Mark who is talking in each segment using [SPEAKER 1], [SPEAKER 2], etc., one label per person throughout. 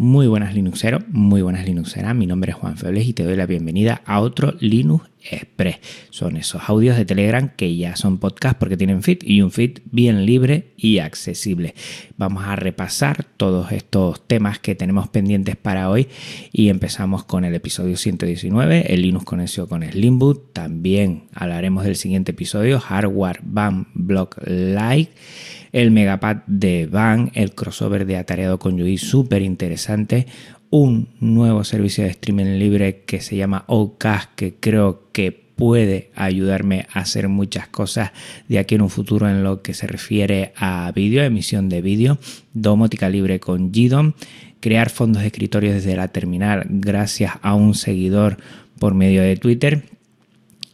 [SPEAKER 1] Muy buenas Linuxeros, muy buenas Linuxeras. Mi nombre es Juan Febles y te doy la bienvenida a otro Linux Express. Son esos audios de Telegram que ya son podcast porque tienen feed y un feed bien libre y accesible. Vamos a repasar todos estos temas que tenemos pendientes para hoy y empezamos con el episodio 119, el Linux Conexión con Slimboot. También hablaremos del siguiente episodio, Hardware Ban Block Like el Megapad de Van, el crossover de Atareado con UI, súper interesante, un nuevo servicio de streaming libre que se llama OCAS, que creo que puede ayudarme a hacer muchas cosas de aquí en un futuro en lo que se refiere a vídeo, emisión de vídeo, domótica libre con GDOM, crear fondos de escritorio desde la terminal gracias a un seguidor por medio de Twitter,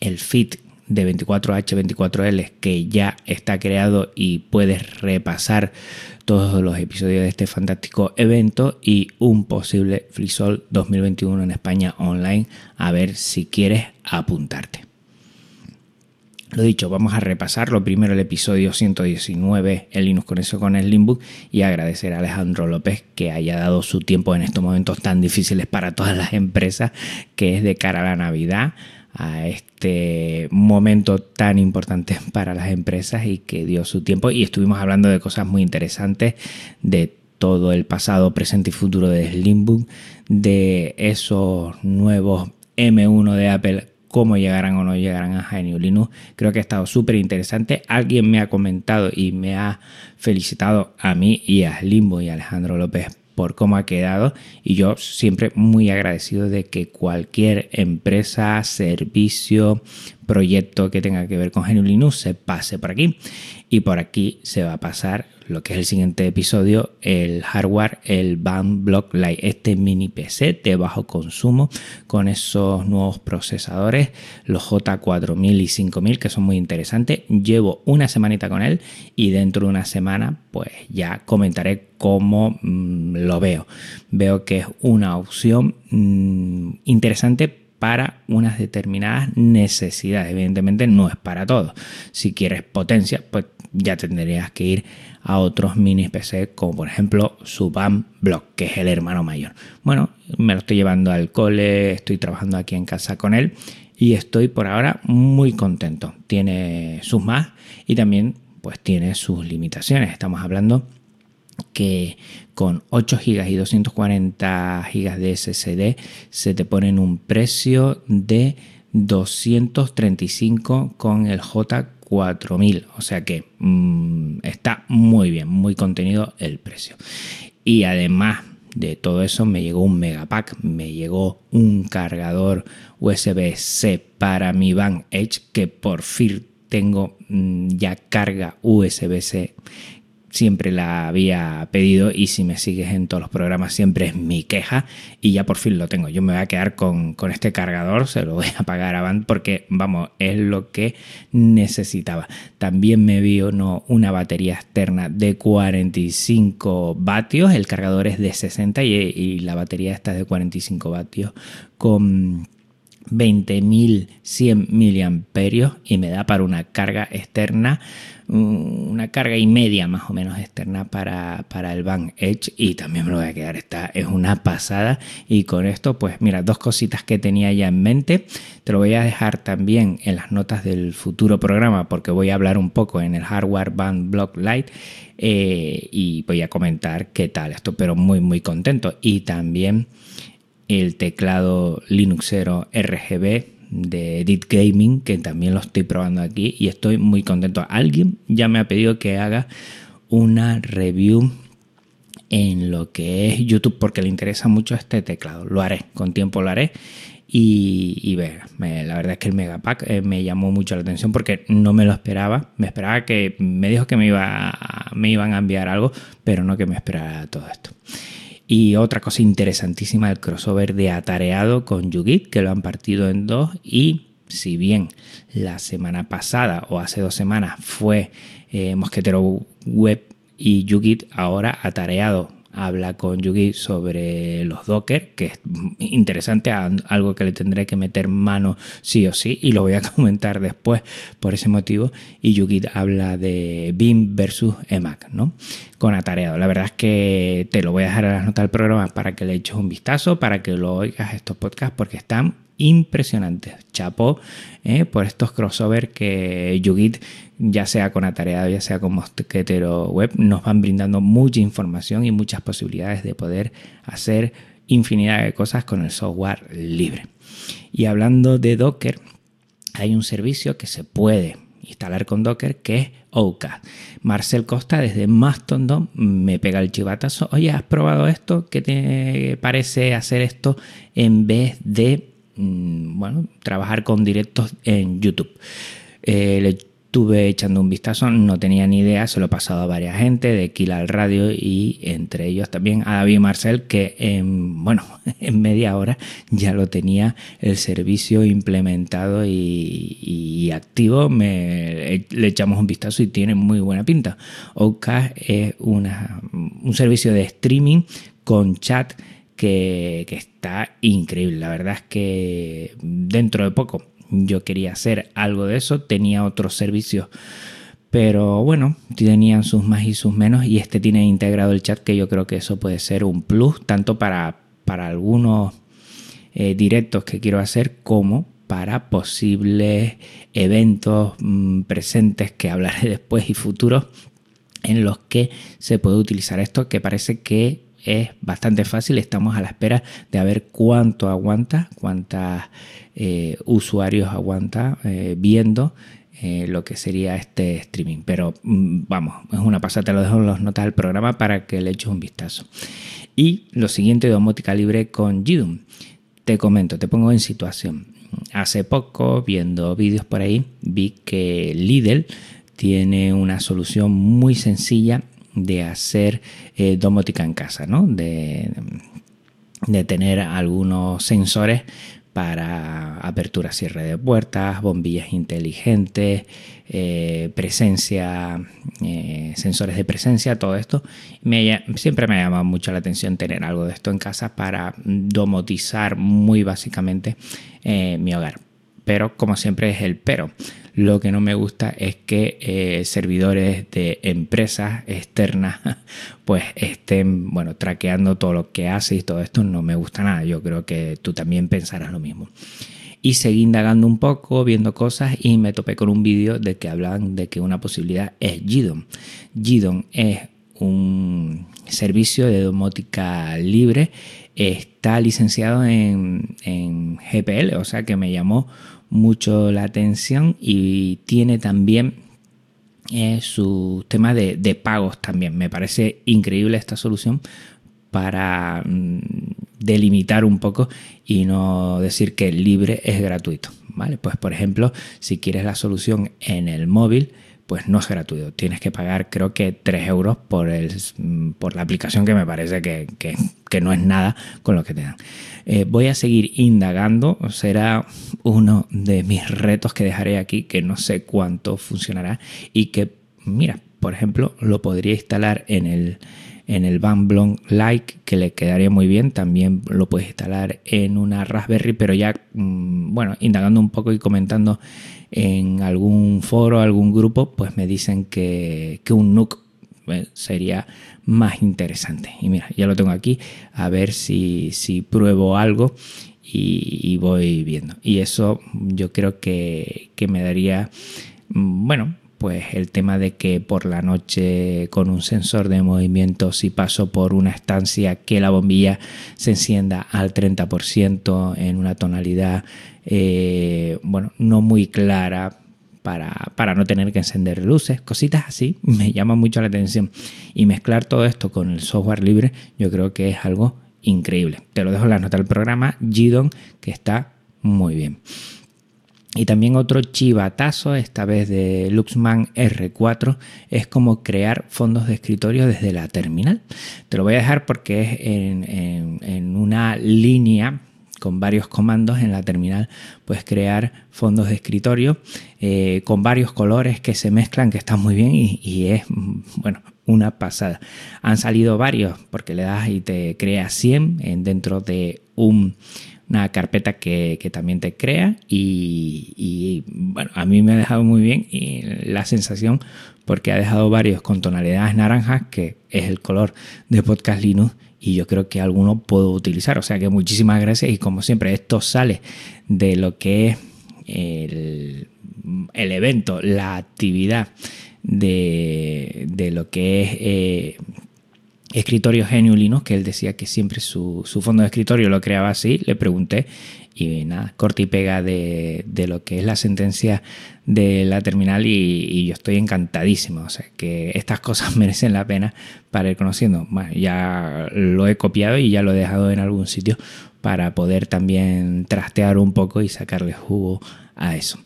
[SPEAKER 1] el feed de 24H24L que ya está creado y puedes repasar todos los episodios de este fantástico evento y un posible FreeSol 2021 en España online a ver si quieres apuntarte. Lo dicho, vamos a repasar lo primero el episodio 119, el Linux con eso con el Limbook y agradecer a Alejandro López que haya dado su tiempo en estos momentos tan difíciles para todas las empresas, que es de cara a la Navidad a este momento tan importante para las empresas y que dio su tiempo y estuvimos hablando de cosas muy interesantes de todo el pasado, presente y futuro de Slimbook, de esos nuevos M1 de Apple, cómo llegarán o no llegarán a GNU Linux. Creo que ha estado súper interesante. Alguien me ha comentado y me ha felicitado a mí y a Slimbo y Alejandro López por cómo ha quedado. Y yo siempre muy agradecido de que cualquier empresa, servicio, proyecto que tenga que ver con GNU Linux se pase por aquí. Y por aquí se va a pasar lo que es el siguiente episodio, el hardware, el Band Block Lite, este mini PC de bajo consumo con esos nuevos procesadores, los J4000 y 5000 que son muy interesantes. Llevo una semanita con él y dentro de una semana pues ya comentaré cómo mm, lo veo. Veo que es una opción mm, interesante para unas determinadas necesidades. Evidentemente no es para todo. Si quieres potencia, pues ya tendrías que ir a otros mini PC como por ejemplo Subam Block, que es el hermano mayor. Bueno, me lo estoy llevando al cole, estoy trabajando aquí en casa con él y estoy por ahora muy contento. Tiene sus más y también pues tiene sus limitaciones. Estamos hablando que con 8 GB y 240 GB de SSD se te pone en un precio de 235 con el J4000. O sea que mm, está muy bien, muy contenido el precio. Y además de todo eso me llegó un megapack, me llegó un cargador USB-C para mi Van Edge que por fin tengo mm, ya carga USB-C siempre la había pedido y si me sigues en todos los programas siempre es mi queja y ya por fin lo tengo. Yo me voy a quedar con, este cargador, se lo voy a pagar a Band porque vamos, es lo que necesitaba. También me vio no, una batería externa de 45 vatios, el cargador es de 60 y, y la batería está de 45 vatios con 20.100 miliamperios y me da para una carga externa una carga y media más o menos externa para, para el Van Edge y también me lo voy a quedar, esta es una pasada. Y con esto pues mira, dos cositas que tenía ya en mente, te lo voy a dejar también en las notas del futuro programa porque voy a hablar un poco en el hardware Band Block Lite eh, y voy a comentar qué tal esto, pero muy muy contento. Y también el teclado Linuxero RGB de Edit Gaming, que también lo estoy probando aquí y estoy muy contento. Alguien ya me ha pedido que haga una review en lo que es YouTube porque le interesa mucho este teclado. Lo haré, con tiempo lo haré. Y, y la verdad es que el Megapack eh, me llamó mucho la atención porque no me lo esperaba. Me esperaba que me dijo que me, iba me iban a enviar algo, pero no que me esperara todo esto. Y otra cosa interesantísima, el crossover de Atareado con Yugit, que lo han partido en dos. Y si bien la semana pasada o hace dos semanas fue eh, Mosquetero Web y Yugit, ahora Atareado habla con Yugi sobre los Docker, que es interesante, algo que le tendré que meter mano sí o sí, y lo voy a comentar después por ese motivo. Y Yugi habla de BIM versus EMAC, ¿no? Con atareado. La verdad es que te lo voy a dejar en las notas del programa para que le eches un vistazo, para que lo oigas estos podcasts, porque están impresionantes. Chapo ¿eh? por estos crossover que Yugit, ya sea con Atareado, ya sea con Mosquetero Web, nos van brindando mucha información y muchas posibilidades de poder hacer infinidad de cosas con el software libre. Y hablando de Docker, hay un servicio que se puede instalar con Docker que es Ouka. Marcel Costa desde Mastodon me pega el chivatazo. Oye, ¿has probado esto? ¿Qué te parece hacer esto en vez de bueno, trabajar con directos en YouTube. Eh, le estuve echando un vistazo, no tenía ni idea, se lo he pasado a varias gente de Kill Radio y entre ellos también a David Marcel, que en, bueno, en media hora ya lo tenía el servicio implementado y, activo. Me, le echamos un vistazo y tiene muy buena pinta. Oka es un servicio de streaming con chat que, está increíble. La verdad es que dentro de poco yo quería hacer algo de eso, tenía otros servicios, pero bueno, tenían sus más y sus menos y este tiene integrado el chat que yo creo que eso puede ser un plus tanto para, para algunos eh, directos que quiero hacer como para posibles eventos mm, presentes que hablaré después y futuros en los que se puede utilizar esto que parece que es bastante fácil. Estamos a la espera de ver cuánto aguanta, cuántos eh, usuarios aguanta eh, viendo eh, lo que sería este streaming. Pero mm, vamos, es una pasada, te lo dejo en las notas del programa para que le eches un vistazo. Y lo siguiente, domótica libre con Jidum. Te comento, te pongo en situación. Hace poco, viendo vídeos por ahí, vi que Lidl tiene una solución muy sencilla de hacer eh, domótica en casa, ¿no? De, tener algunos sensores para apertura, cierre de puertas, bombillas inteligentes, eh, presencia, eh, sensores de presencia, todo esto. Me, siempre me ha llamado mucho la atención tener algo de esto en casa para domotizar muy básicamente mi hogar. Pero como siempre es el pero. Lo que no me gusta es que eh, servidores de empresas externas pues estén, bueno, traqueando todo lo que hace y todo esto no me gusta nada. Yo creo que tú también pensarás lo mismo. Y seguí indagando un poco, viendo cosas y me topé con un vídeo de que hablan de que una posibilidad es Gidon. Gidon es un servicio de domótica libre, está licenciado en, en GPL, o sea que me llamó mucho la atención y tiene también eh, su tema de, pagos también. Me parece increíble esta solución para mm, delimitar un poco y no decir que libre es gratuito. ¿vale? Pues por ejemplo, si quieres la solución en el móvil, pues no es gratuito. Tienes que pagar creo que 3 euros por, el, por la aplicación que me parece que, no es nada con lo que te dan. Eh, voy a seguir indagando, será uno de mis retos que dejaré aquí, que no sé cuánto funcionará y que, mira, por ejemplo, lo podría instalar en el, en el Bamblon Like, que le quedaría muy bien. También lo puedes instalar en una Raspberry, pero ya, mm, bueno, indagando un poco y comentando en algún foro, algún grupo, pues me dicen que, un NUC eh, sería más interesante. Y mira, ya lo tengo aquí, a ver si, si pruebo algo y, voy viendo. Y eso yo creo que, que me daría, mm, bueno, pues el tema de que por la noche con un sensor de movimiento si paso por una estancia que la bombilla se encienda al 30% en una tonalidad eh, bueno no muy clara para, para, no tener que encender luces, cositas así, me llama mucho la atención. Y mezclar todo esto con el software libre, yo creo que es algo increíble. Te lo dejo en la nota del programa, Gidon, que está muy bien. Y también otro chivatazo, esta vez de Luxman R4, es como crear fondos de escritorio desde la terminal. Te lo voy a dejar porque es en, una línea con varios comandos en la terminal puedes crear fondos de escritorio eh, con varios colores que se mezclan que están muy bien y, es bueno una pasada. Han salido varios porque le das y te crea 100 en, dentro de un una carpeta que, también te crea y, bueno, a mí me ha dejado muy bien la sensación porque ha dejado varios con tonalidades naranjas que es el color de Podcast Linux y yo creo que alguno puedo utilizar, o sea que muchísimas gracias y como siempre esto sale de lo que es el, evento, la actividad de, lo que es... Eh, escritorio Genio que él decía que siempre su, fondo de escritorio lo creaba así, le pregunté y nada, corta y pega de, lo que es la sentencia de la terminal y, yo estoy encantadísimo, o sea que estas cosas merecen la pena para ir conociendo. Bueno, ya lo he copiado y ya lo he dejado en algún sitio para poder también trastear un poco y sacarle jugo a eso.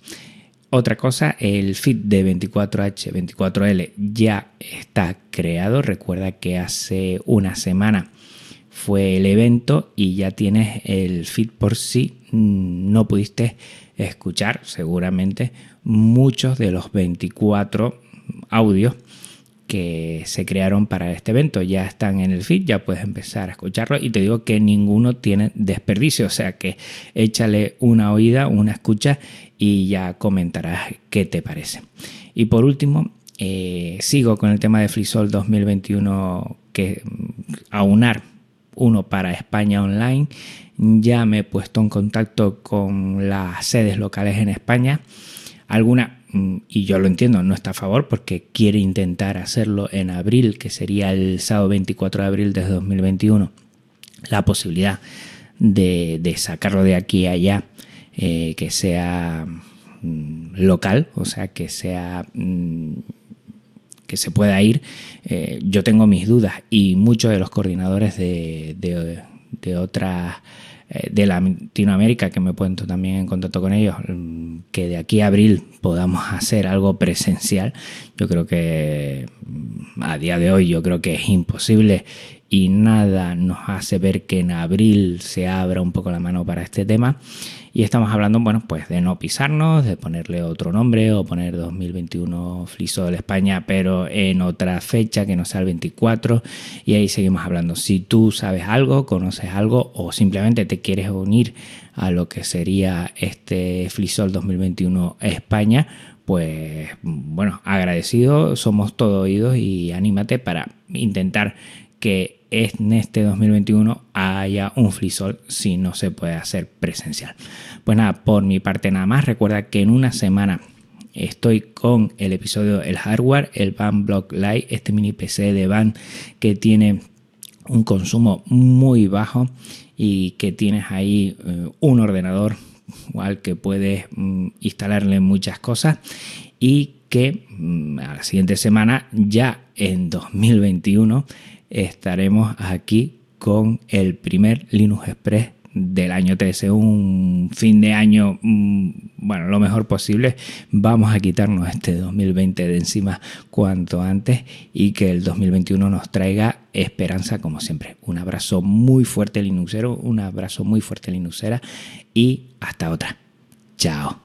[SPEAKER 1] Otra cosa, el feed de 24H, 24L ya está creado. Recuerda que hace una semana fue el evento y ya tienes el feed por si no pudiste escuchar seguramente muchos de los 24 audios que se crearon para este evento. Ya están en el feed, ya puedes empezar a escucharlo y te digo que ninguno tiene desperdicio, o sea que échale una oída, una escucha y ya comentarás qué te parece. Y por último, eh, sigo con el tema de FreeSol 2021 que mm, aunar uno para España Online. Ya me he puesto en contacto con las sedes locales en España. Alguna, mm, y yo lo entiendo, no está a favor porque quiere intentar hacerlo en abril, que sería el sábado 24 de abril de 2021. La posibilidad de, sacarlo de aquí a allá eh, que sea mm, local, o sea, que sea mm, que se pueda ir. Eh, yo tengo mis dudas y muchos de los coordinadores de, de, otras de Latinoamérica que me puesto también en contacto con ellos mm, que de aquí a abril podamos hacer algo presencial yo creo que a día de hoy yo creo que es imposible y nada nos hace ver que en abril se abra un poco la mano para este tema y estamos hablando, bueno, pues de no pisarnos, de ponerle otro nombre o poner 2021 de España, pero en otra fecha que no sea el 24. Y ahí seguimos hablando. Si tú sabes algo, conoces algo o simplemente te quieres unir a lo que sería este Flisol 2021 España, pues bueno, agradecido, somos todo oídos y anímate para intentar que en este 2021 haya un FreeSol si no se puede hacer presencial. Pues nada, por mi parte nada más. Recuerda que en una semana estoy con el episodio El Hardware, el Van Block Lite, este mini PC de Van que tiene un consumo muy bajo y que tienes ahí eh, un ordenador al que puedes mm, instalarle muchas cosas y que mm, a la siguiente semana ya en 2021 estaremos aquí con el primer Linux Express del año 13, un fin de año, mm, bueno, lo mejor posible. Vamos a quitarnos este 2020 de encima cuanto antes y que el 2021 nos traiga esperanza como siempre. Un abrazo muy fuerte Linuxero, un abrazo muy fuerte Linuxera y hasta otra. Chao.